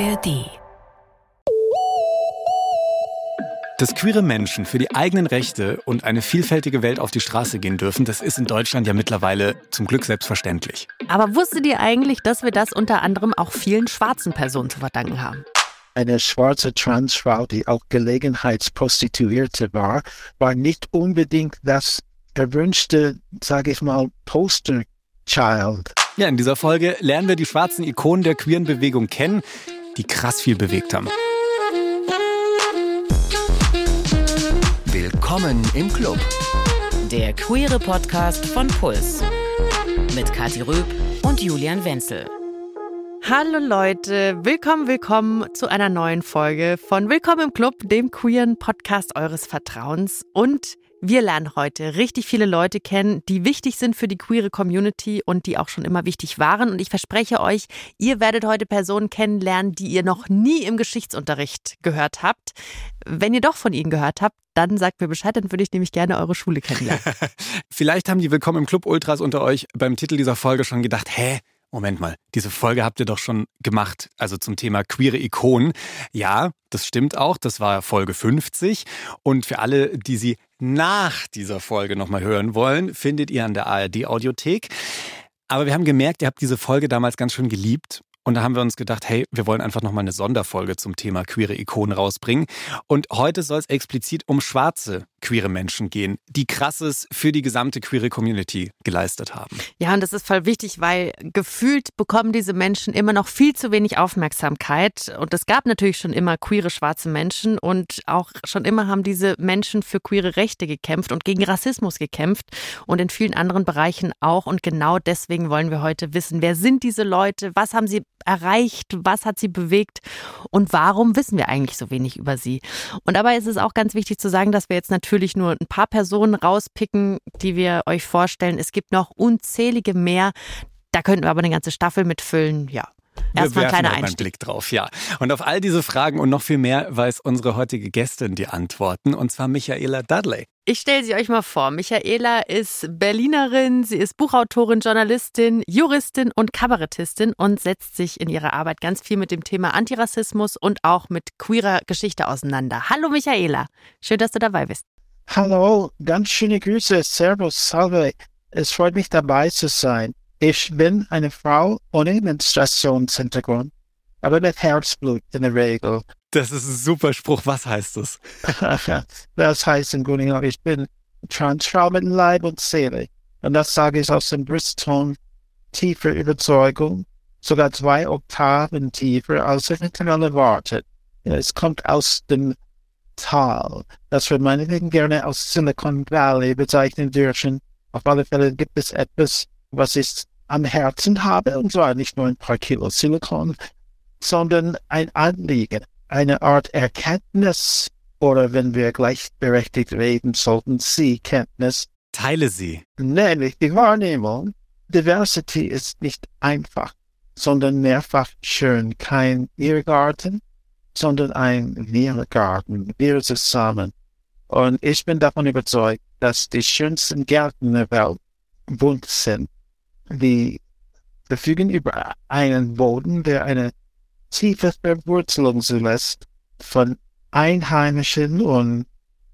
ARD. Dass queere Menschen für die eigenen Rechte und eine vielfältige Welt auf die Straße gehen dürfen, das ist in Deutschland ja mittlerweile zum Glück selbstverständlich. Aber wusstet ihr eigentlich, dass wir das unter anderem auch vielen schwarzen Personen zu verdanken haben? Eine schwarze Transfrau, die auch Gelegenheitsprostituierte war, war nicht unbedingt das erwünschte, sage ich mal, Poster-Child. Ja, in dieser Folge lernen wir die schwarzen Ikonen der queeren Bewegung kennen, die krass viel bewegt haben. Willkommen im Club. Der queere Podcast von Puls. Mit Kathi Röb und Julian Wenzel. Hallo Leute, willkommen, willkommen zu einer neuen Folge von Willkommen im Club, dem queeren Podcast eures Vertrauens. Und wir lernen heute richtig viele Leute kennen, die wichtig sind für die queere Community und die auch schon immer wichtig waren. Und ich verspreche euch, ihr werdet heute Personen kennenlernen, die ihr noch nie im Geschichtsunterricht gehört habt. Wenn ihr doch von ihnen gehört habt, dann sagt mir Bescheid, dann würde ich nämlich gerne eure Schule kennenlernen. Vielleicht haben die Willkommen im Club Ultras unter euch beim Titel dieser Folge schon gedacht, hä? Moment mal, diese Folge habt ihr doch schon gemacht, also zum Thema queere Ikonen. Ja, das stimmt auch, das war Folge 50. Und für alle, die sie nach dieser Folge nochmal hören wollen, findet ihr an der ARD Audiothek. Aber wir haben gemerkt, ihr habt diese Folge damals ganz schön geliebt und da haben wir uns gedacht, hey, wir wollen einfach nochmal eine Sonderfolge zum Thema queere Ikonen rausbringen. Und heute soll es explizit um schwarze queere Menschen gehen, die krasses für die gesamte queere Community geleistet haben. Ja, und das ist voll wichtig, weil gefühlt bekommen diese Menschen immer noch viel zu wenig Aufmerksamkeit. Und es gab natürlich schon immer queere schwarze Menschen und auch schon immer haben diese Menschen für queere Rechte gekämpft und gegen Rassismus gekämpft und in vielen anderen Bereichen auch. Und genau deswegen wollen wir heute wissen, wer sind diese Leute, was haben sie erreicht, was hat sie bewegt und warum wissen wir eigentlich so wenig über sie. Und dabei ist es auch ganz wichtig zu sagen, dass wir jetzt natürlich nur ein paar Personen rauspicken, die wir euch vorstellen. Es gibt noch unzählige mehr. Da könnten wir aber eine ganze Staffel mitfüllen. Ja, Erstmal ein kleiner Einstieg. einen Blick drauf, ja. Und auf all diese Fragen und noch viel mehr weiß unsere heutige Gästin die Antworten, und zwar Michaela Dudley. Ich stelle sie euch mal vor. Michaela ist Berlinerin, sie ist Buchautorin, Journalistin, Juristin und Kabarettistin und setzt sich in ihrer Arbeit ganz viel mit dem Thema Antirassismus und auch mit queerer Geschichte auseinander. Hallo Michaela, schön, dass du dabei bist. Hallo, ganz schöne Grüße, Servus, Salve. Es freut mich dabei zu sein. Ich bin eine Frau ohne Menstruationshintergrund, aber mit Herzblut in der Regel. Das ist ein super Spruch. Was heißt das? das heißt im Grunde genommen, ich bin Transfrau mit Leib und Seele. Und das sage ich aus dem Bristton tiefer Überzeugung, sogar zwei Oktaven tiefer, als ich miteinander erwartet. Es kommt aus dem Tal, das wir meinetwegen gerne aus Silicon Valley bezeichnen dürfen. Auf alle Fälle gibt es etwas, was ich am Herzen habe, und zwar nicht nur ein paar Kilo Silikon, sondern ein Anliegen, eine Art Erkenntnis oder wenn wir gleichberechtigt reden sollten, Sie-Kenntnis. Teile sie. Nämlich die Wahrnehmung, Diversity ist nicht einfach, sondern mehrfach schön. Kein Irrgarten, sondern ein Wirgarten. Wir zusammen. Und ich bin davon überzeugt, dass die schönsten Gärten der Welt bunt sind die verfügen über einen Boden, der eine tiefe Verwurzelung zulässt von einheimischen und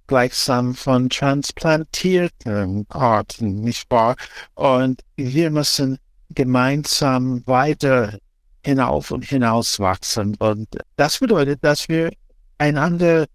gleichsam von transplantierten Arten, nicht wahr? Und wir müssen gemeinsam weiter hinauf und hinaus wachsen. Und das bedeutet, dass wir einander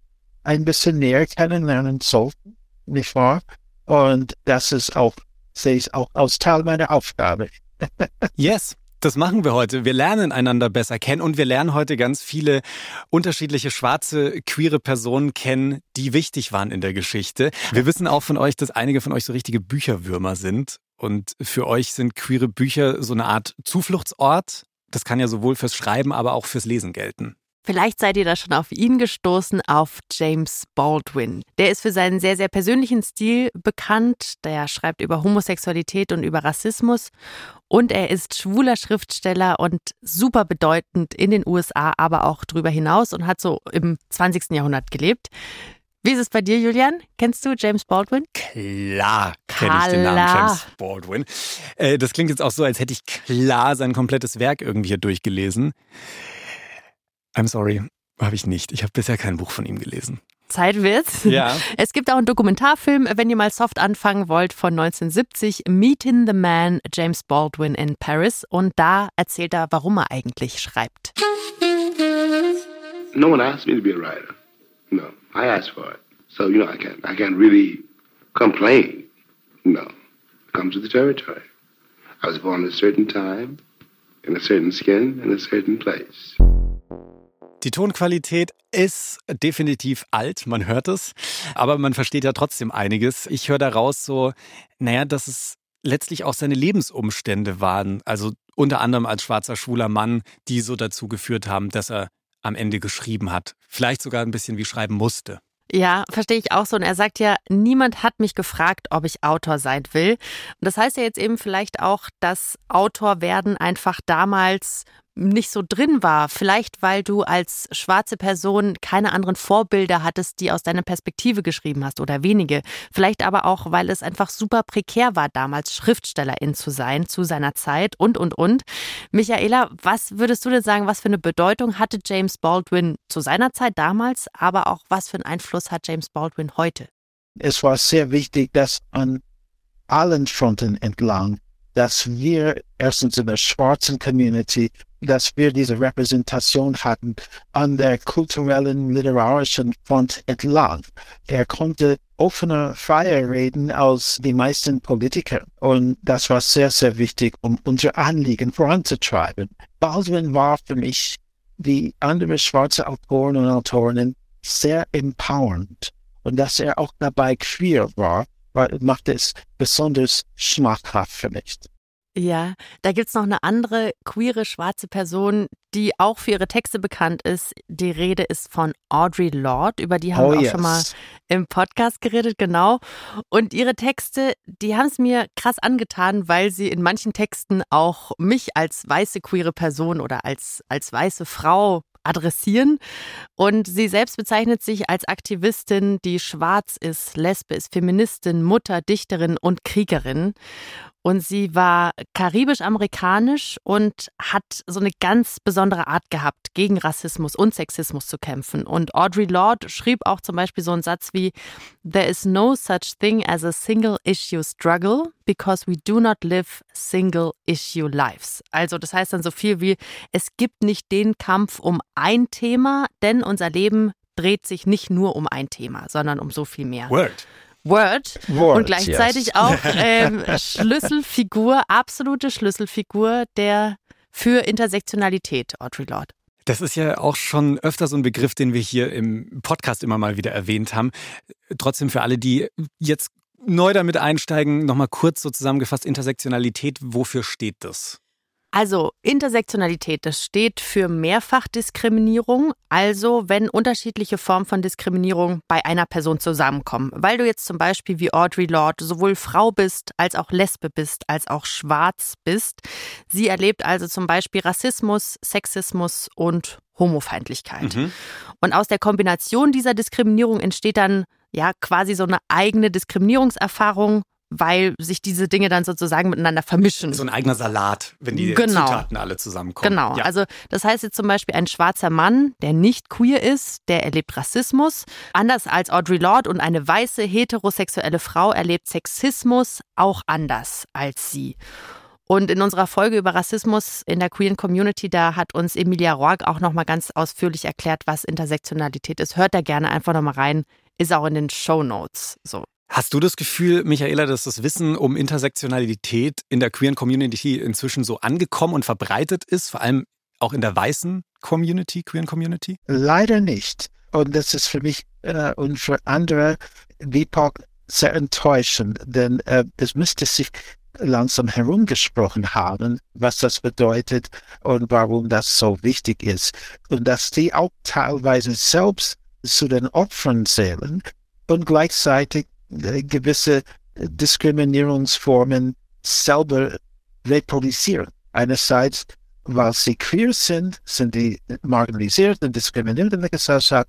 ein bisschen näher kennenlernen sollten, nicht wahr? Und das ist auch sehe ich auch als Teil meiner Aufgabe. yes. Das machen wir heute. Wir lernen einander besser kennen und wir lernen heute ganz viele unterschiedliche schwarze, queere Personen kennen, die wichtig waren in der Geschichte. Wir wissen auch von euch, dass einige von euch so richtige Bücherwürmer sind. Und für euch sind queere Bücher so eine Art Zufluchtsort. Das kann ja sowohl fürs Schreiben, aber auch fürs Lesen gelten. Vielleicht seid ihr da schon auf ihn gestoßen, auf James Baldwin. Der ist für seinen sehr, sehr persönlichen Stil bekannt. Der schreibt über Homosexualität und über Rassismus. Und er ist schwuler Schriftsteller und super bedeutend in den USA, aber auch darüber hinaus und hat so im 20. Jahrhundert gelebt. Wie ist es bei dir, Julian? Kennst du James Baldwin? Klar kenne ich den Namen James Baldwin. Äh, das klingt jetzt auch so, als hätte ich klar sein komplettes Werk irgendwie hier durchgelesen. I'm sorry, habe ich nicht. Ich habe bisher kein Buch von ihm gelesen. Zeit wird's. Ja. Es gibt auch einen Dokumentarfilm, wenn ihr mal soft anfangen wollt, von 1970, Meeting the Man, James Baldwin in Paris. Und da erzählt er, warum er eigentlich schreibt. No one asked me to be a writer. No, I asked for it. So, you know, I can't, I can't really complain. No, come to the territory. I was born at a certain time, in a certain skin, in a certain place. Die Tonqualität ist definitiv alt, man hört es, aber man versteht ja trotzdem einiges. Ich höre daraus so, naja, dass es letztlich auch seine Lebensumstände waren, also unter anderem als schwarzer schwuler Mann, die so dazu geführt haben, dass er am Ende geschrieben hat. Vielleicht sogar ein bisschen wie schreiben musste. Ja, verstehe ich auch so. Und er sagt ja, niemand hat mich gefragt, ob ich Autor sein will. Und das heißt ja jetzt eben vielleicht auch, dass Autor werden einfach damals nicht so drin war. Vielleicht, weil du als schwarze Person keine anderen Vorbilder hattest, die aus deiner Perspektive geschrieben hast oder wenige. Vielleicht aber auch, weil es einfach super prekär war, damals Schriftstellerin zu sein zu seiner Zeit und, und, und. Michaela, was würdest du denn sagen, was für eine Bedeutung hatte James Baldwin zu seiner Zeit damals, aber auch was für einen Einfluss hat James Baldwin heute? Es war sehr wichtig, dass an allen Fronten entlang, dass wir erstens in der schwarzen Community dass wir diese Repräsentation hatten an der kulturellen, literarischen Front entlang. Er konnte offener, freier reden als die meisten Politiker. Und das war sehr, sehr wichtig, um unser Anliegen voranzutreiben. Baldwin war für mich, wie andere schwarze Autoren und Autorinnen, sehr empowernd. Und dass er auch dabei queer war, war macht es besonders schmackhaft für mich. Ja, da gibt's noch eine andere queere schwarze Person, die auch für ihre Texte bekannt ist. Die Rede ist von Audre Lorde, über die haben Oh, wir auch yes. schon mal im Podcast geredet, genau. Und ihre Texte, die haben es mir krass angetan, weil sie in manchen Texten auch mich als weiße queere Person oder als, als weiße Frau adressieren. Und sie selbst bezeichnet sich als Aktivistin, die schwarz ist, Lesbe ist, Feministin, Mutter, Dichterin und Kriegerin. Und sie war karibisch-amerikanisch und hat so eine ganz besondere Art gehabt, gegen Rassismus und Sexismus zu kämpfen. Und Audre Lorde schrieb auch zum Beispiel so einen Satz wie There is no such thing as a single issue struggle because we do not live single issue lives. Also das heißt dann so viel wie es gibt nicht den Kampf um ein Thema, denn unser Leben dreht sich nicht nur um ein Thema, sondern um so viel mehr. Word. Word, Word, und gleichzeitig yes. auch ähm, Schlüsselfigur, absolute Schlüsselfigur der für Intersektionalität, Audre Lorde. Das ist ja auch schon öfter so ein Begriff, den wir hier im Podcast immer mal wieder erwähnt haben. Trotzdem für alle, die jetzt neu damit einsteigen, nochmal kurz so zusammengefasst, Intersektionalität, wofür steht das? Also Intersektionalität, das steht für Mehrfachdiskriminierung, also wenn unterschiedliche Formen von Diskriminierung bei einer Person zusammenkommen. Weil du jetzt zum Beispiel wie Audre Lorde sowohl Frau bist, als auch Lesbe bist, als auch schwarz bist. Sie erlebt also zum Beispiel Rassismus, Sexismus und Homofeindlichkeit. Mhm. Und aus der Kombination dieser Diskriminierung entsteht dann ja quasi so eine eigene Diskriminierungserfahrung, weil sich diese Dinge dann sozusagen miteinander vermischen. So ein eigener Salat, wenn die Genau. Zutaten alle zusammenkommen. Genau, Ja. also das heißt jetzt zum Beispiel ein schwarzer Mann, der nicht queer ist, der erlebt Rassismus. Anders als Audre Lorde und eine weiße heterosexuelle Frau erlebt Sexismus auch anders als sie. Und in unserer Folge über Rassismus in der queeren Community, da hat uns Emilia Roark auch nochmal ganz ausführlich erklärt, was Intersektionalität ist. Hört da gerne einfach nochmal rein. Ist auch in den Show Notes. So. Hast du das Gefühl, Michaela, dass das Wissen um Intersektionalität in der queeren Community inzwischen so angekommen und verbreitet ist, vor allem auch in der weißen Community, queeren Community? Leider nicht. Und das ist für mich äh, und für andere BIPOC sehr enttäuschend, denn äh, es müsste sich langsam herumgesprochen haben, was das bedeutet und warum das so wichtig ist. Und dass die auch teilweise selbst zu den Opfern zählen und gleichzeitig gewisse Diskriminierungsformen selber reproduzieren. Einerseits, weil sie queer sind, sind die marginalisiert und diskriminiert in der Gesellschaft.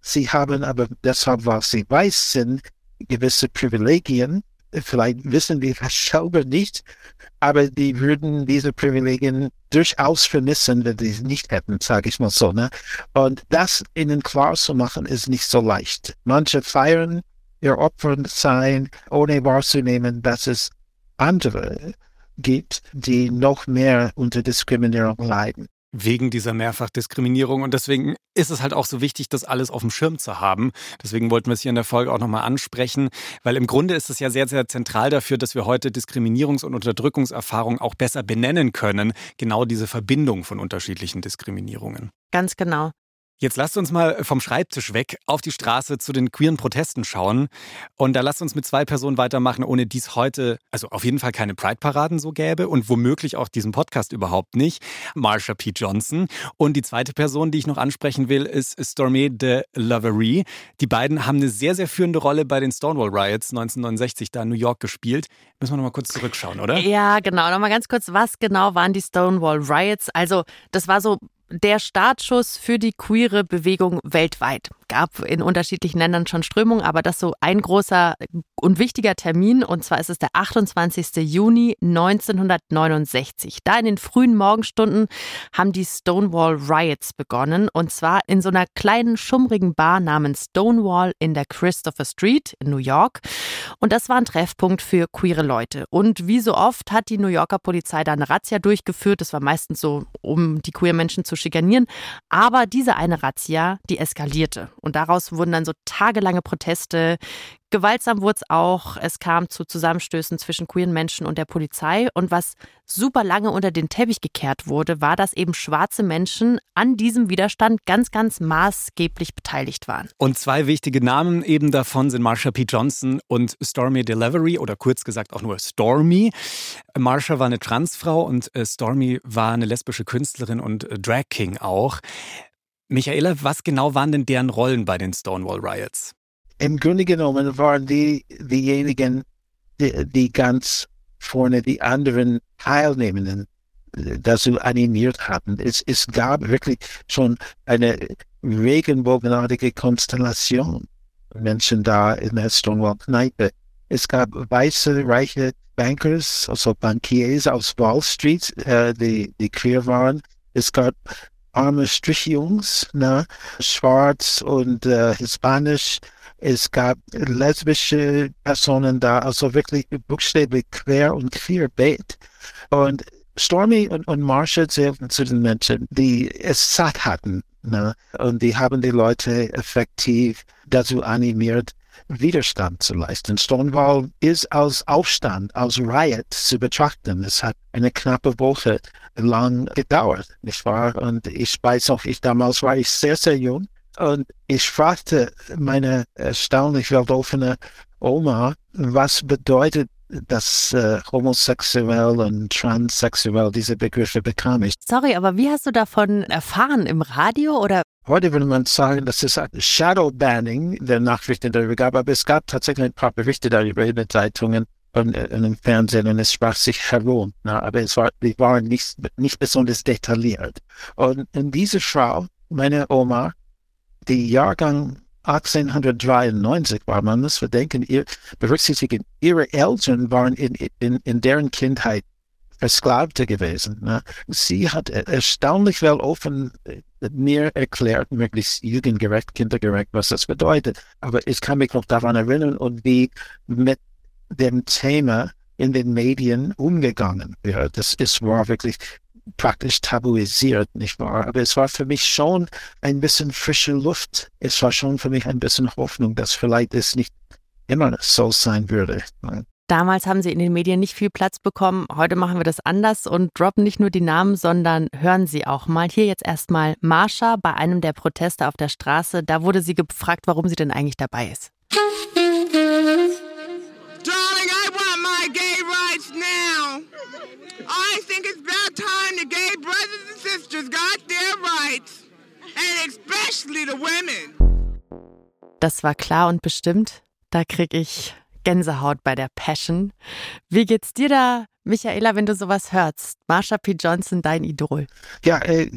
Sie haben aber deshalb, weil sie weiß sind, gewisse Privilegien, vielleicht wissen die das selber nicht, aber die würden diese Privilegien durchaus vermissen, wenn sie es nicht hätten, sage ich mal so. Ne? Und das ihnen klar zu machen, ist nicht so leicht. Manche feiern ihr Opfer sein, ohne wahrzunehmen, dass es andere gibt, die noch mehr unter Diskriminierung leiden wegen dieser Mehrfachdiskriminierung. Und deswegen ist es halt auch so wichtig, das alles auf dem Schirm zu haben. Deswegen wollten wir es hier in der Folge auch nochmal ansprechen, weil im Grunde ist es ja sehr, sehr zentral dafür, dass wir heute Diskriminierungs- und Unterdrückungserfahrungen auch besser benennen können. Genau diese Verbindung von unterschiedlichen Diskriminierungen. Ganz genau. Jetzt lasst uns mal vom Schreibtisch weg auf die Straße zu den queeren Protesten schauen. Und da lasst uns mit zwei Personen weitermachen, ohne die es heute, also auf jeden Fall keine Pride-Paraden so gäbe und womöglich auch diesen Podcast überhaupt nicht. Marsha P. Johnson. Und die zweite Person, die ich noch ansprechen will, ist Stormy de Lovery. Die beiden haben eine sehr, sehr führende Rolle bei den Stonewall Riots 1969 da in New York gespielt. Müssen wir nochmal kurz zurückschauen, oder? Ja, genau. Nochmal ganz kurz, was genau waren die Stonewall Riots? Also, das war so der Startschuss für die queere Bewegung weltweit. Gab in unterschiedlichen Ländern schon Strömungen, aber das so ein großer und wichtiger Termin. Und zwar ist es der 28. Juni 1969. Da in den frühen Morgenstunden haben die Stonewall Riots begonnen. Und zwar in so einer kleinen, schummrigen Bar namens Stonewall in der Christopher Street in New York. Und das war ein Treffpunkt für queere Leute. Und wie so oft hat die New Yorker Polizei da eine Razzia durchgeführt. Das war meistens so, um die queer Menschen zu schikanieren. Aber diese eine Razzia, die eskalierte. Und daraus wurden dann so tagelange Proteste. Gewaltsam wurde es auch. Es kam zu Zusammenstößen zwischen queeren Menschen und der Polizei. Und was super lange unter den Teppich gekehrt wurde, war, dass eben schwarze Menschen an diesem Widerstand ganz, ganz maßgeblich beteiligt waren. Und zwei wichtige Namen eben davon sind Marsha P. Johnson und Stormy Delivery oder kurz gesagt auch nur Stormy. Marsha war eine Transfrau und äh, Stormy war eine lesbische Künstlerin und äh, Drag King auch. Michaela, was genau waren denn deren Rollen bei den Stonewall Riots? Im Grunde genommen waren die diejenigen, die, die ganz vorne die anderen Teilnehmenden äh, dazu animiert hatten. Es, es gab wirklich schon eine regenbogenartige Konstellation Menschen da in der Stonewall-Kneipe. Es gab weiße, reiche Bankers, also Bankiers aus Wall Street, äh, die, die queer waren. Es gab arme Strichjungs, ne? schwarz und äh, hispanisch. Es gab lesbische Personen da, also wirklich buchstäblich quer und querbeet. Und Stormy und, und Marsha zählten zu den Menschen, die es satt hatten. Ne? Und die haben die Leute effektiv dazu animiert, Widerstand zu leisten. Stonewall ist als Aufstand, als Riot zu betrachten. Es hat eine knappe Woche lang gedauert, nicht wahr? Und ich weiß noch, ich damals war ich sehr, sehr jung und ich fragte meine erstaunlich weltoffene Oma, was bedeutet dass äh, homosexuell und transsexuell diese Begriffe bekam ich. Sorry, aber wie hast du davon erfahren? Im Radio oder? Heute würde man sagen, dass es Shadow Banning der Nachrichten darüber gab, aber es gab tatsächlich ein paar Berichte darüber in den Zeitungen und äh, im Fernsehen und es sprach sich herum. Na, aber es war, die waren nicht, nicht besonders detailliert. Und in diese Frau, meine Oma, die Jahrgang 1893 war, man muss verdenken, ihr, berücksichtigen, ihre Eltern waren in, in, in deren Kindheit Versklavte gewesen. Ne? Sie hat erstaunlich well offen äh, mir erklärt, möglichst jugendgerecht, kindergerecht, was das bedeutet. Aber ich kann mich noch daran erinnern und wie mit dem Thema in den Medien umgegangen wird. Das ist, war wirklich praktisch tabuisiert, nicht wahr? Aber es war für mich schon ein bisschen frische Luft. Es war schon für mich ein bisschen Hoffnung, dass vielleicht es nicht immer so sein würde. Damals haben sie in den Medien nicht viel Platz bekommen. Heute machen wir das anders und droppen nicht nur die Namen, sondern hören sie auch mal. Hier jetzt erstmal Marsha bei einem der Proteste auf der Straße. Da wurde sie gefragt, warum sie denn eigentlich dabei ist. Think it's about time the gay brothers and sisters got their rights. And especially the women. Das war klar und bestimmt. Da krieg ich Gänsehaut bei der Passion. Wie geht's dir da, Michaela, wenn du sowas hörst? Marsha P. Johnson, dein Idol. Ja, äh,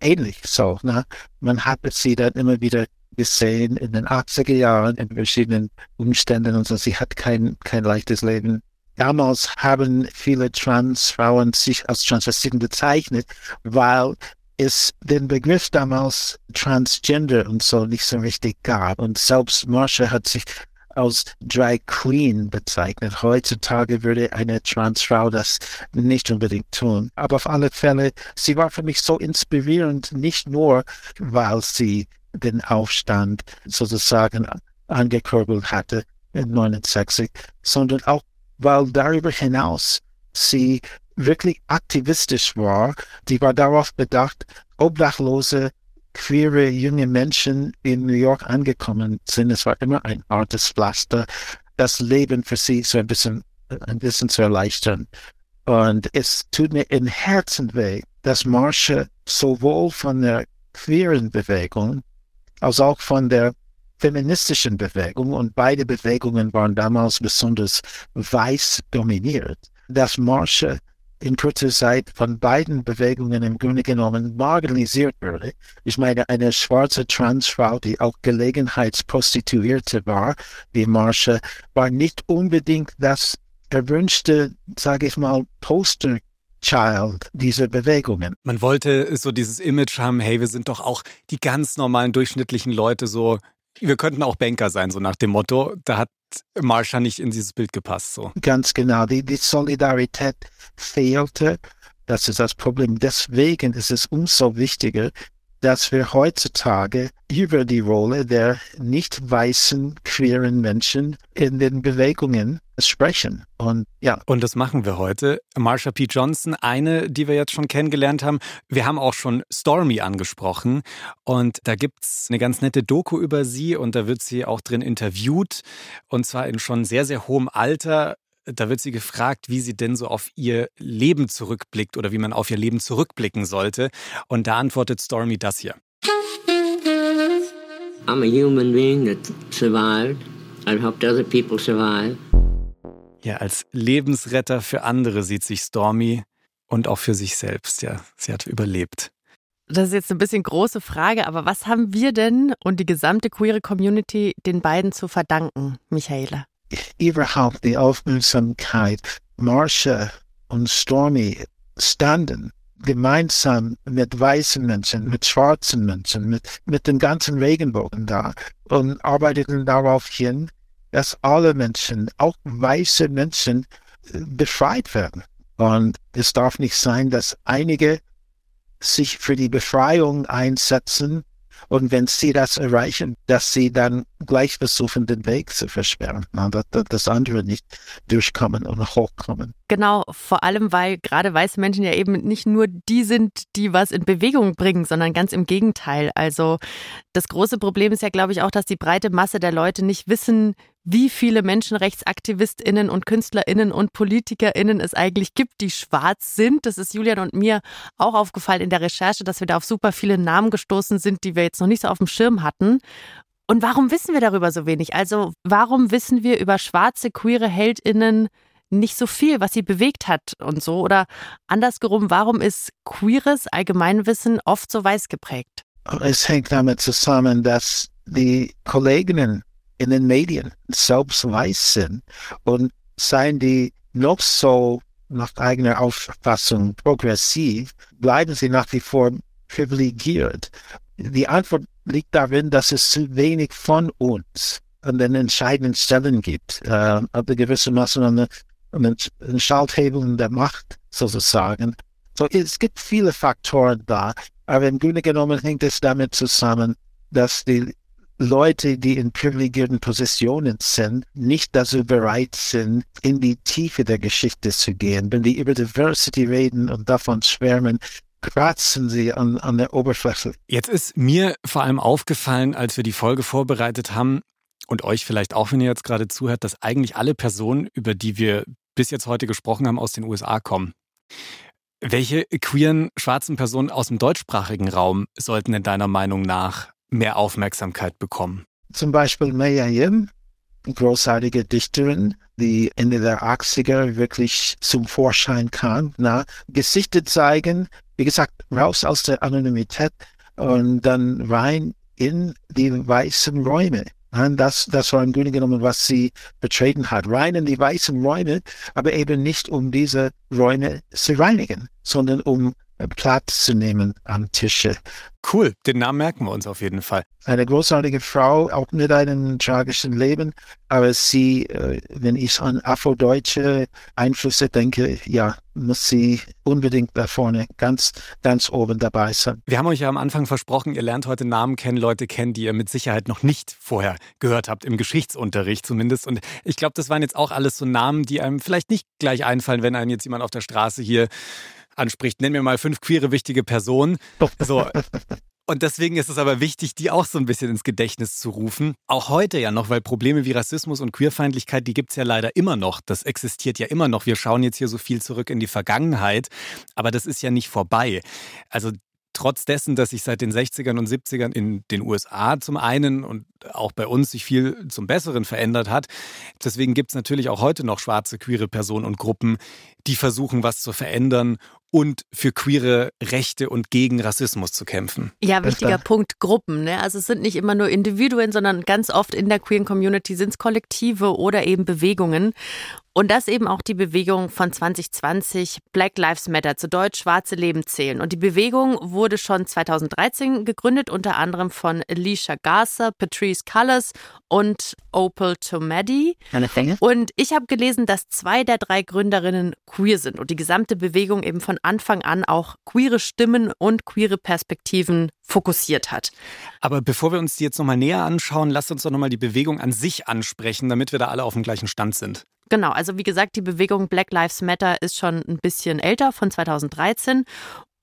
ähnlich so. Ne? Man hat sie dann immer wieder gesehen in den 80er Jahren in verschiedenen Umständen und so. Sie hat kein, kein leichtes Leben. Damals haben viele Transfrauen sich als Transvestiten bezeichnet, weil es den Begriff damals Transgender und so nicht so richtig gab. Und selbst Marsha hat sich als Drag Queen bezeichnet. Heutzutage würde eine Transfrau das nicht unbedingt tun. Aber auf alle Fälle, sie war für mich so inspirierend, nicht nur, weil sie den Aufstand sozusagen angekurbelt hatte in 69, sondern auch, weil darüber hinaus sie wirklich aktivistisch war. Die war darauf bedacht, obdachlose, queere junge Menschen in New York angekommen sind. Es war immer ein hartes Pflaster, das Leben für sie so ein bisschen, ein bisschen zu erleichtern. Und es tut mir im Herzen weh, dass Marsha sowohl von der queeren Bewegung als auch von der feministischen Bewegung, und beide Bewegungen waren damals besonders weiß dominiert, dass Marsha in kurzer Zeit von beiden Bewegungen im Grunde genommen marginalisiert wurde. Ich meine, eine schwarze Transfrau, die auch Gelegenheitsprostituierte war, wie Marsha, war nicht unbedingt das erwünschte, sage ich mal, Poster Child dieser Bewegungen. Man wollte so dieses Image haben, hey, wir sind doch auch die ganz normalen durchschnittlichen Leute, so wir könnten auch Banker sein, so nach dem Motto. Da hat Marsha nicht in dieses Bild gepasst. So. Ganz genau. Die, die Solidarität fehlte. Das ist das Problem. Deswegen ist es umso wichtiger, dass wir heutzutage über die Rolle der nicht weißen queeren Menschen in den Bewegungen sprechen. Und ja. Und das machen wir heute. Marsha P. Johnson, eine, die wir jetzt schon kennengelernt haben. Wir haben auch schon Stormy angesprochen. Und da gibt's eine ganz nette Doku über sie und da wird sie auch drin interviewt. Und zwar in schon sehr, sehr hohem Alter. Da wird sie gefragt, wie sie denn so auf ihr Leben zurückblickt oder wie man auf ihr Leben zurückblicken sollte. Und da antwortet Stormy das hier. I'm a human being that survived. I've helped other people survive. Ja, als Lebensretter für andere sieht sich Stormy und auch für sich selbst. Ja, sie hat überlebt. Das ist jetzt eine bisschen große Frage, aber was haben wir denn und die gesamte queere Community den beiden zu verdanken, Michaela? Überhaupt die Aufmerksamkeit. Marsha und Stormy standen gemeinsam mit weißen Menschen, mit schwarzen Menschen, mit, mit dem ganzen Regenbogen da und arbeiteten darauf hin, dass alle Menschen, auch weiße Menschen, befreit werden. Und es darf nicht sein, dass einige sich für die Befreiung einsetzen und wenn sie das erreichen, dass sie dann gleich versuchen, den Weg zu versperren, dass das andere nicht durchkommen und hochkommen. Genau, vor allem, weil gerade weiße Menschen ja eben nicht nur die sind, die was in Bewegung bringen, sondern ganz im Gegenteil. Also das große Problem ist ja, glaube ich, auch, dass die breite Masse der Leute nicht wissen, wie viele Menschenrechtsaktivistinnen und Künstlerinnen und Politikerinnen es eigentlich gibt, die schwarz sind. Das ist Julian und mir auch aufgefallen in der Recherche, dass wir da auf super viele Namen gestoßen sind, die wir jetzt noch nicht so auf dem Schirm hatten. Und warum wissen wir darüber so wenig? Also warum wissen wir über schwarze queere Heldinnen nicht so viel, was sie bewegt hat und so? Oder andersgerum, warum ist queeres Allgemeinwissen oft so weiß geprägt? Es hängt damit zusammen, dass die Kolleginnen in den Medien selbst weiß sind und seien die noch so nach eigener Auffassung progressiv, bleiben sie nach wie vor privilegiert. Die Antwort liegt darin, dass es zu wenig von uns an den entscheidenden Stellen gibt, äh, aber gewissermaßen an, an den Schalthebeln der Macht sozusagen. So, es gibt viele Faktoren da, aber im Grunde genommen hängt es damit zusammen, dass die Leute, die in privilegierten Positionen sind, nicht dazu bereit sind, in die Tiefe der Geschichte zu gehen. Wenn die über Diversity reden und davon schwärmen, kratzen sie an, an der Oberfläche. Jetzt ist mir vor allem aufgefallen, als wir die Folge vorbereitet haben, und euch vielleicht auch, wenn ihr jetzt gerade zuhört, dass eigentlich alle Personen, über die wir bis jetzt heute gesprochen haben, aus den USA kommen. Welche queeren schwarzen Personen aus dem deutschsprachigen Raum sollten in deiner Meinung nach mehr Aufmerksamkeit bekommen? Zum Beispiel Maya Yim, großartige Dichterin, die Ende der 80er wirklich zum Vorschein kam. Na, Gesichter zeigen, wie gesagt, raus aus der Anonymität und dann rein in die weißen Räume. Das, das war im Grunde genommen, was sie betreten hat. Rein in die weißen Räume, aber eben nicht um diese Räume zu reinigen, sondern um Platz zu nehmen am Tische. Cool, den Namen merken wir uns auf jeden Fall. Eine großartige Frau, auch mit einem tragischen Leben, aber sie, äh, wenn ich an afrodeutsche Einflüsse denke, ja, muss sie unbedingt da vorne ganz, ganz oben dabei sein. Wir haben euch ja am Anfang versprochen, ihr lernt heute Namen kennen, Leute kennen, die ihr mit Sicherheit noch nicht vorher gehört habt, im Geschichtsunterricht zumindest. Und ich glaube, das waren jetzt auch alles so Namen, die einem vielleicht nicht gleich einfallen, wenn einem jetzt jemand auf der Straße hier anspricht. Nenn mir mal fünf queere wichtige Personen. So. Und deswegen ist es aber wichtig, die auch so ein bisschen ins Gedächtnis zu rufen. Auch heute ja noch, weil Probleme wie Rassismus und Queerfeindlichkeit, die gibt es ja leider immer noch. Das existiert ja immer noch. Wir schauen jetzt hier so viel zurück in die Vergangenheit, aber das ist ja nicht vorbei. Also trotz dessen, dass sich seit den 60ern und 70ern in den USA zum einen und auch bei uns sich viel zum Besseren verändert hat. Deswegen gibt es natürlich auch heute noch schwarze, queere Personen und Gruppen, die versuchen, was zu verändern und für queere Rechte und gegen Rassismus zu kämpfen. Ja, wichtiger Punkt, Gruppen. Ne? Also es sind nicht immer nur Individuen, sondern ganz oft in der queeren Community sind es Kollektive oder eben Bewegungen. Und das eben auch die Bewegung von 2020 Black Lives Matter, zu Deutsch Schwarze Leben zählen. Und die Bewegung wurde schon 2013 gegründet, unter anderem von Alicia Garza, Patrice Cullors und Opal Tomedi. Und ich habe gelesen, dass zwei der drei Gründerinnen queer sind und die gesamte Bewegung eben von Anfang an auch queere Stimmen und queere Perspektiven fokussiert hat. Aber bevor wir uns die jetzt nochmal näher anschauen, lasst uns doch nochmal die Bewegung an sich ansprechen, damit wir da alle auf dem gleichen Stand sind. Genau, also wie gesagt, die Bewegung Black Lives Matter ist schon ein bisschen älter, von 2013.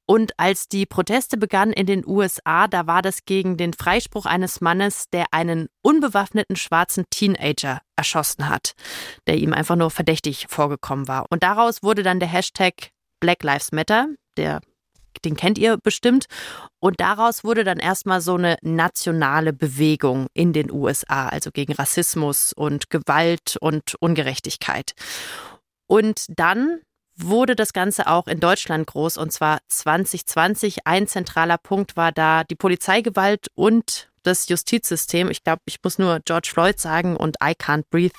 Und als die Proteste begannen in den USA, da war das gegen den Freispruch eines Mannes, der einen unbewaffneten schwarzen Teenager erschossen hat, der ihm einfach nur verdächtig vorgekommen war. Und daraus wurde dann der Hashtag Black Lives Matter, der den kennt ihr bestimmt. Und daraus wurde dann erstmal so eine nationale Bewegung in den USA, also gegen Rassismus und Gewalt und Ungerechtigkeit. Und dann wurde das Ganze auch in Deutschland groß und zwar 2020. Ein zentraler Punkt war da die Polizeigewalt und das Justizsystem. Ich glaube, ich muss nur George Floyd sagen und I can't breathe.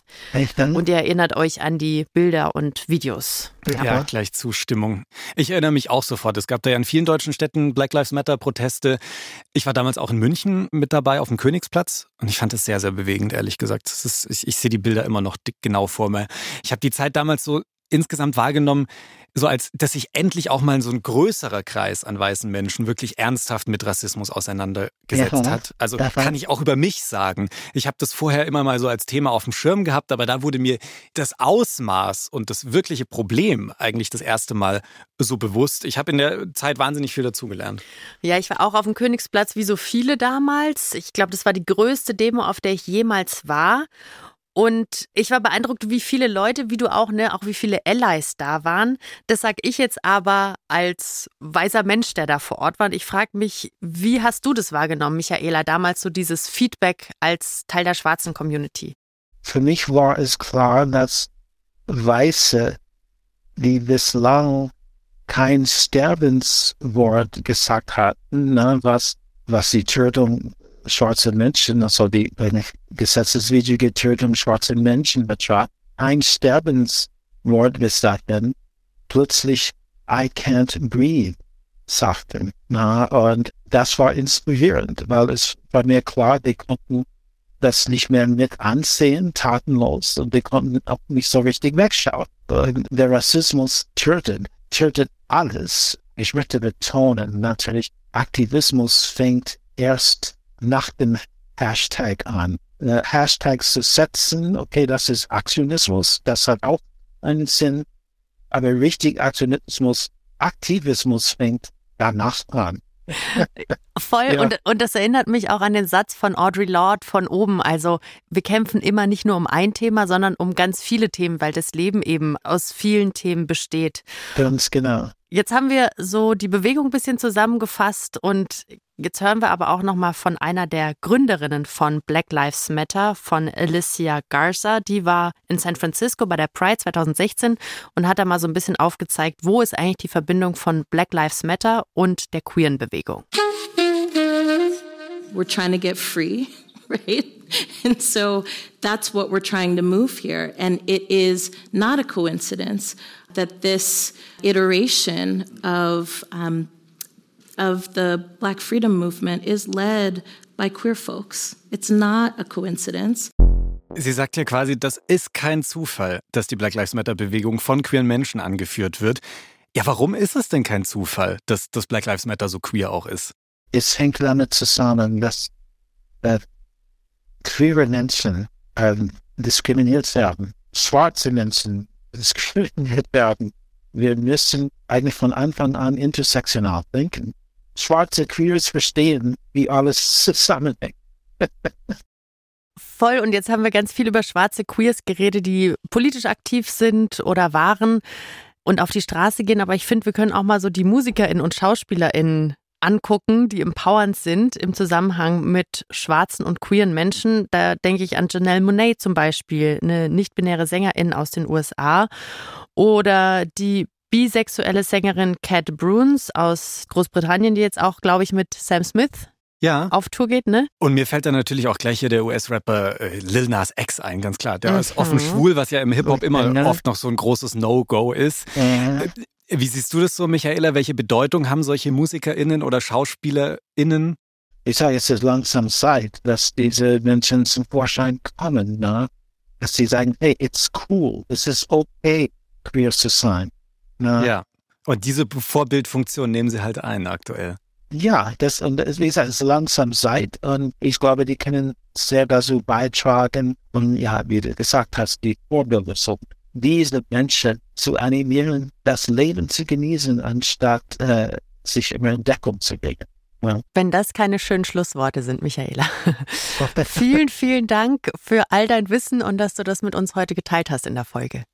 Und ihr erinnert euch an die Bilder und Videos. Ja, ja, gleich Zustimmung. Ich erinnere mich auch sofort. Es gab da ja in vielen deutschen Städten Black Lives Matter Proteste. Ich war damals auch in München mit dabei auf dem Königsplatz und ich fand es sehr, sehr bewegend, ehrlich gesagt. Ist, ich, ich sehe die Bilder immer noch dick genau vor mir. Ich habe die Zeit damals so insgesamt wahrgenommen, so als dass sich endlich auch mal so ein größerer Kreis an weißen Menschen wirklich ernsthaft mit Rassismus auseinandergesetzt ja, hat. Also kann ich auch über mich sagen. Ich habe das vorher immer mal so als Thema auf dem Schirm gehabt, aber da wurde mir das Ausmaß und das wirkliche Problem eigentlich das erste Mal so bewusst. Ich habe in der Zeit wahnsinnig viel dazugelernt. Ja, ich war auch auf dem Königsplatz wie so viele damals. Ich glaube, das war die größte Demo, auf der ich jemals war. Und ich war beeindruckt, wie viele Leute, wie du auch, ne, auch wie viele Allies da waren. Das sage ich jetzt aber als weiser Mensch, der da vor Ort war. Und ich frage mich, wie hast du das wahrgenommen, Michaela, damals so dieses Feedback als Teil der schwarzen Community? Für mich war es klar, dass Weiße, die bislang kein Sterbenswort gesagt hatten, ne, was, was die Tötung schwarze Menschen, also die gesetzeswidrige Tötung schwarzer Menschen betraf, ein Sterbenswort gesagt plötzlich I can't breathe sagten. Na, und das war inspirierend, weil es war mir klar, die konnten das nicht mehr mit ansehen, tatenlos, und die konnten auch nicht so richtig wegschauen. Der Rassismus tötet, tötet alles. Ich möchte betonen, natürlich, Aktivismus fängt erst nach dem Hashtag an. Äh, Hashtags zu setzen, okay, das ist Aktionismus, das hat auch einen Sinn, aber richtig Aktionismus, Aktivismus fängt danach an. Voll. Ja. Und, und das erinnert mich auch an den Satz von Audre Lorde von oben. Also wir kämpfen immer nicht nur um ein Thema, sondern um ganz viele Themen, weil das Leben eben aus vielen Themen besteht. Ganz genau. Jetzt haben wir so die Bewegung ein bisschen zusammengefasst und jetzt hören wir aber auch noch mal von einer der Gründerinnen von Black Lives Matter, von Alicia Garza. Die war in San Francisco bei der Pride 2016 und hat da mal so ein bisschen aufgezeigt, wo ist eigentlich die Verbindung von Black Lives Matter und der queeren Bewegung. we're trying to get free, right? And so that's what we're trying to move here. And it is not a coincidence that this iteration of, um, of the Black Freedom Movement is led by queer folks. It's not a coincidence. Sie sagt ja quasi, das ist kein Zufall, dass die Black Lives Matter Bewegung von queeren Menschen angeführt wird. Ja, warum ist es denn kein Zufall, dass das Black Lives Matter so queer auch ist? Es hängt damit zusammen, dass äh, queere Menschen ähm, diskriminiert werden, schwarze Menschen diskriminiert werden. Wir müssen eigentlich von Anfang an intersektional denken. Schwarze Queers verstehen, wie alles zusammenhängt. Voll. Und jetzt haben wir ganz viel über schwarze Queers geredet, die politisch aktiv sind oder waren und auf die Straße gehen. Aber ich finde, wir können auch mal so die MusikerInnen und SchauspielerInnen angucken, die empowernd sind im Zusammenhang mit schwarzen und queeren Menschen. Da denke ich an Janelle Monet zum Beispiel, eine nicht-binäre Sängerin aus den USA. Oder die bisexuelle Sängerin Cat Bruns aus Großbritannien, die jetzt auch, glaube ich, mit Sam Smith ja. auf Tour geht, ne? Und mir fällt dann natürlich auch gleich hier der US-Rapper äh, Lil Nas X ein, ganz klar. Der mhm. ist offen schwul, was ja im Hip-Hop immer mhm. oft noch so ein großes No-Go ist. Mhm. Wie siehst du das so, Michaela? Welche Bedeutung haben solche MusikerInnen oder SchauspielerInnen? Ich sage, es ist langsam Zeit, dass diese Menschen zum Vorschein kommen, ne? dass sie sagen, hey, it's cool, es ist okay, queer zu sein. Ne? Ja, und diese Vorbildfunktion nehmen sie halt ein aktuell. Ja, das, und das, wie gesagt, es ist langsam Zeit und ich glaube, die können sehr dazu beitragen und ja, wie du gesagt hast, die Vorbilder sind diese Menschen zu animieren, das Leben zu genießen, anstatt äh, sich immer in Deckung zu legen. Well. Wenn das keine schönen Schlussworte sind, Michaela. vielen, vielen Dank für all dein Wissen und dass du das mit uns heute geteilt hast in der Folge.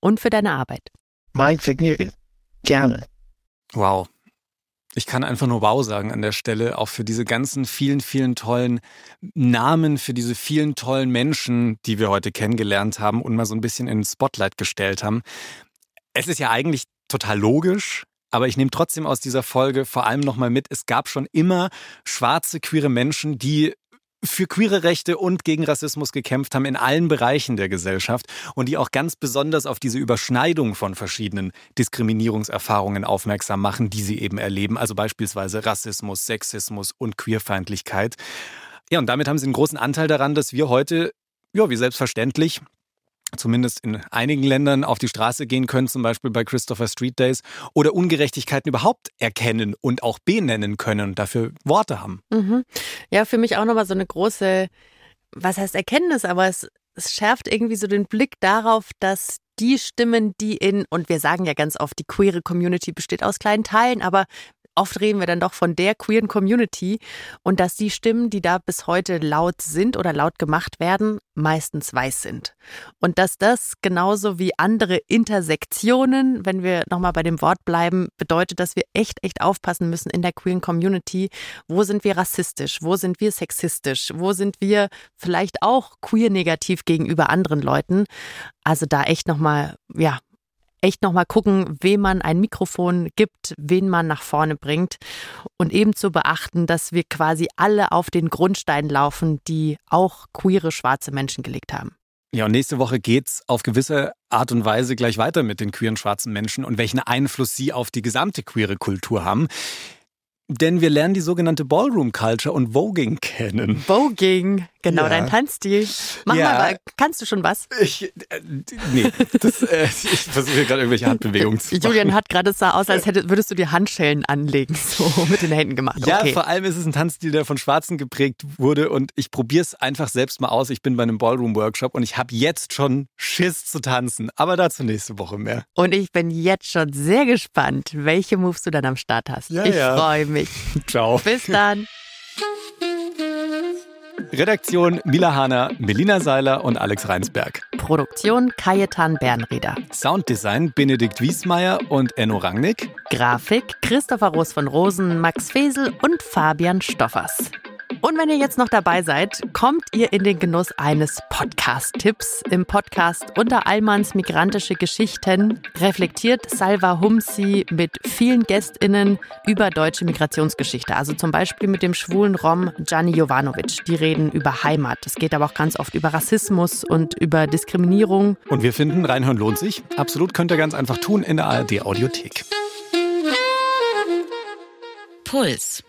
Und für deine Arbeit. Mein Vergnügen. Gerne. Wow. Ich kann einfach nur Wow sagen an der Stelle, auch für diese ganzen vielen, vielen tollen Namen, für diese vielen tollen Menschen, die wir heute kennengelernt haben und mal so ein bisschen in Spotlight gestellt haben. Es ist ja eigentlich total logisch, aber ich nehme trotzdem aus dieser Folge vor allem nochmal mit, es gab schon immer schwarze, queere Menschen, die für queere Rechte und gegen Rassismus gekämpft haben in allen Bereichen der Gesellschaft und die auch ganz besonders auf diese Überschneidung von verschiedenen Diskriminierungserfahrungen aufmerksam machen, die sie eben erleben, also beispielsweise Rassismus, Sexismus und Queerfeindlichkeit. Ja, und damit haben sie einen großen Anteil daran, dass wir heute, ja, wie selbstverständlich, zumindest in einigen Ländern auf die Straße gehen können, zum Beispiel bei Christopher Street Days, oder Ungerechtigkeiten überhaupt erkennen und auch benennen können und dafür Worte haben. Mhm. Ja, für mich auch nochmal so eine große, was heißt Erkenntnis, aber es, es schärft irgendwie so den Blick darauf, dass die Stimmen, die in, und wir sagen ja ganz oft, die queere Community besteht aus kleinen Teilen, aber oft reden wir dann doch von der queeren Community und dass die Stimmen, die da bis heute laut sind oder laut gemacht werden, meistens weiß sind. Und dass das genauso wie andere Intersektionen, wenn wir nochmal bei dem Wort bleiben, bedeutet, dass wir echt, echt aufpassen müssen in der queeren Community. Wo sind wir rassistisch? Wo sind wir sexistisch? Wo sind wir vielleicht auch queer negativ gegenüber anderen Leuten? Also da echt nochmal, ja, echt nochmal gucken, wem man ein Mikrofon gibt, wen man nach vorne bringt und eben zu beachten, dass wir quasi alle auf den Grundstein laufen, die auch queere schwarze Menschen gelegt haben. Ja, und nächste Woche geht's auf gewisse Art und Weise gleich weiter mit den queeren schwarzen Menschen und welchen Einfluss sie auf die gesamte queere Kultur haben. Denn wir lernen die sogenannte Ballroom Culture und Voging kennen. Voging, genau ja. dein Tanzstil. Mach ja. mal, kannst du schon was? Ich, äh, nee, das, äh, ich versuche gerade irgendwelche Handbewegungen zu machen. Julian hat gerade sah aus, als hätte, würdest du dir Handschellen anlegen, so mit den Händen gemacht. Ja, okay. vor allem ist es ein Tanzstil, der von Schwarzen geprägt wurde und ich probiere es einfach selbst mal aus. Ich bin bei einem Ballroom Workshop und ich habe jetzt schon Schiss zu tanzen, aber dazu nächste Woche mehr. Und ich bin jetzt schon sehr gespannt, welche Moves du dann am Start hast. Ja, ich freue mich mich. Ciao. Bis dann. Redaktion Mila Hahner, Melina Seiler und Alex Reinsberg. Produktion Kajetan Bernrieder. Sounddesign Benedikt Wiesmeier und Enno Rangnick. Grafik Christopher Roos von Rosen, Max Fesel und Fabian Stoffers. Und wenn ihr jetzt noch dabei seid, kommt ihr in den Genuss eines Podcast-Tipps. Im Podcast Unter Allmanns migrantische Geschichten reflektiert Salva Humsi mit vielen GästInnen über deutsche Migrationsgeschichte. Also zum Beispiel mit dem schwulen Rom Gianni Jovanovic. Die reden über Heimat. Es geht aber auch ganz oft über Rassismus und über Diskriminierung. Und wir finden, reinhören lohnt sich. Absolut könnt ihr ganz einfach tun in der ARD Audiothek. Puls.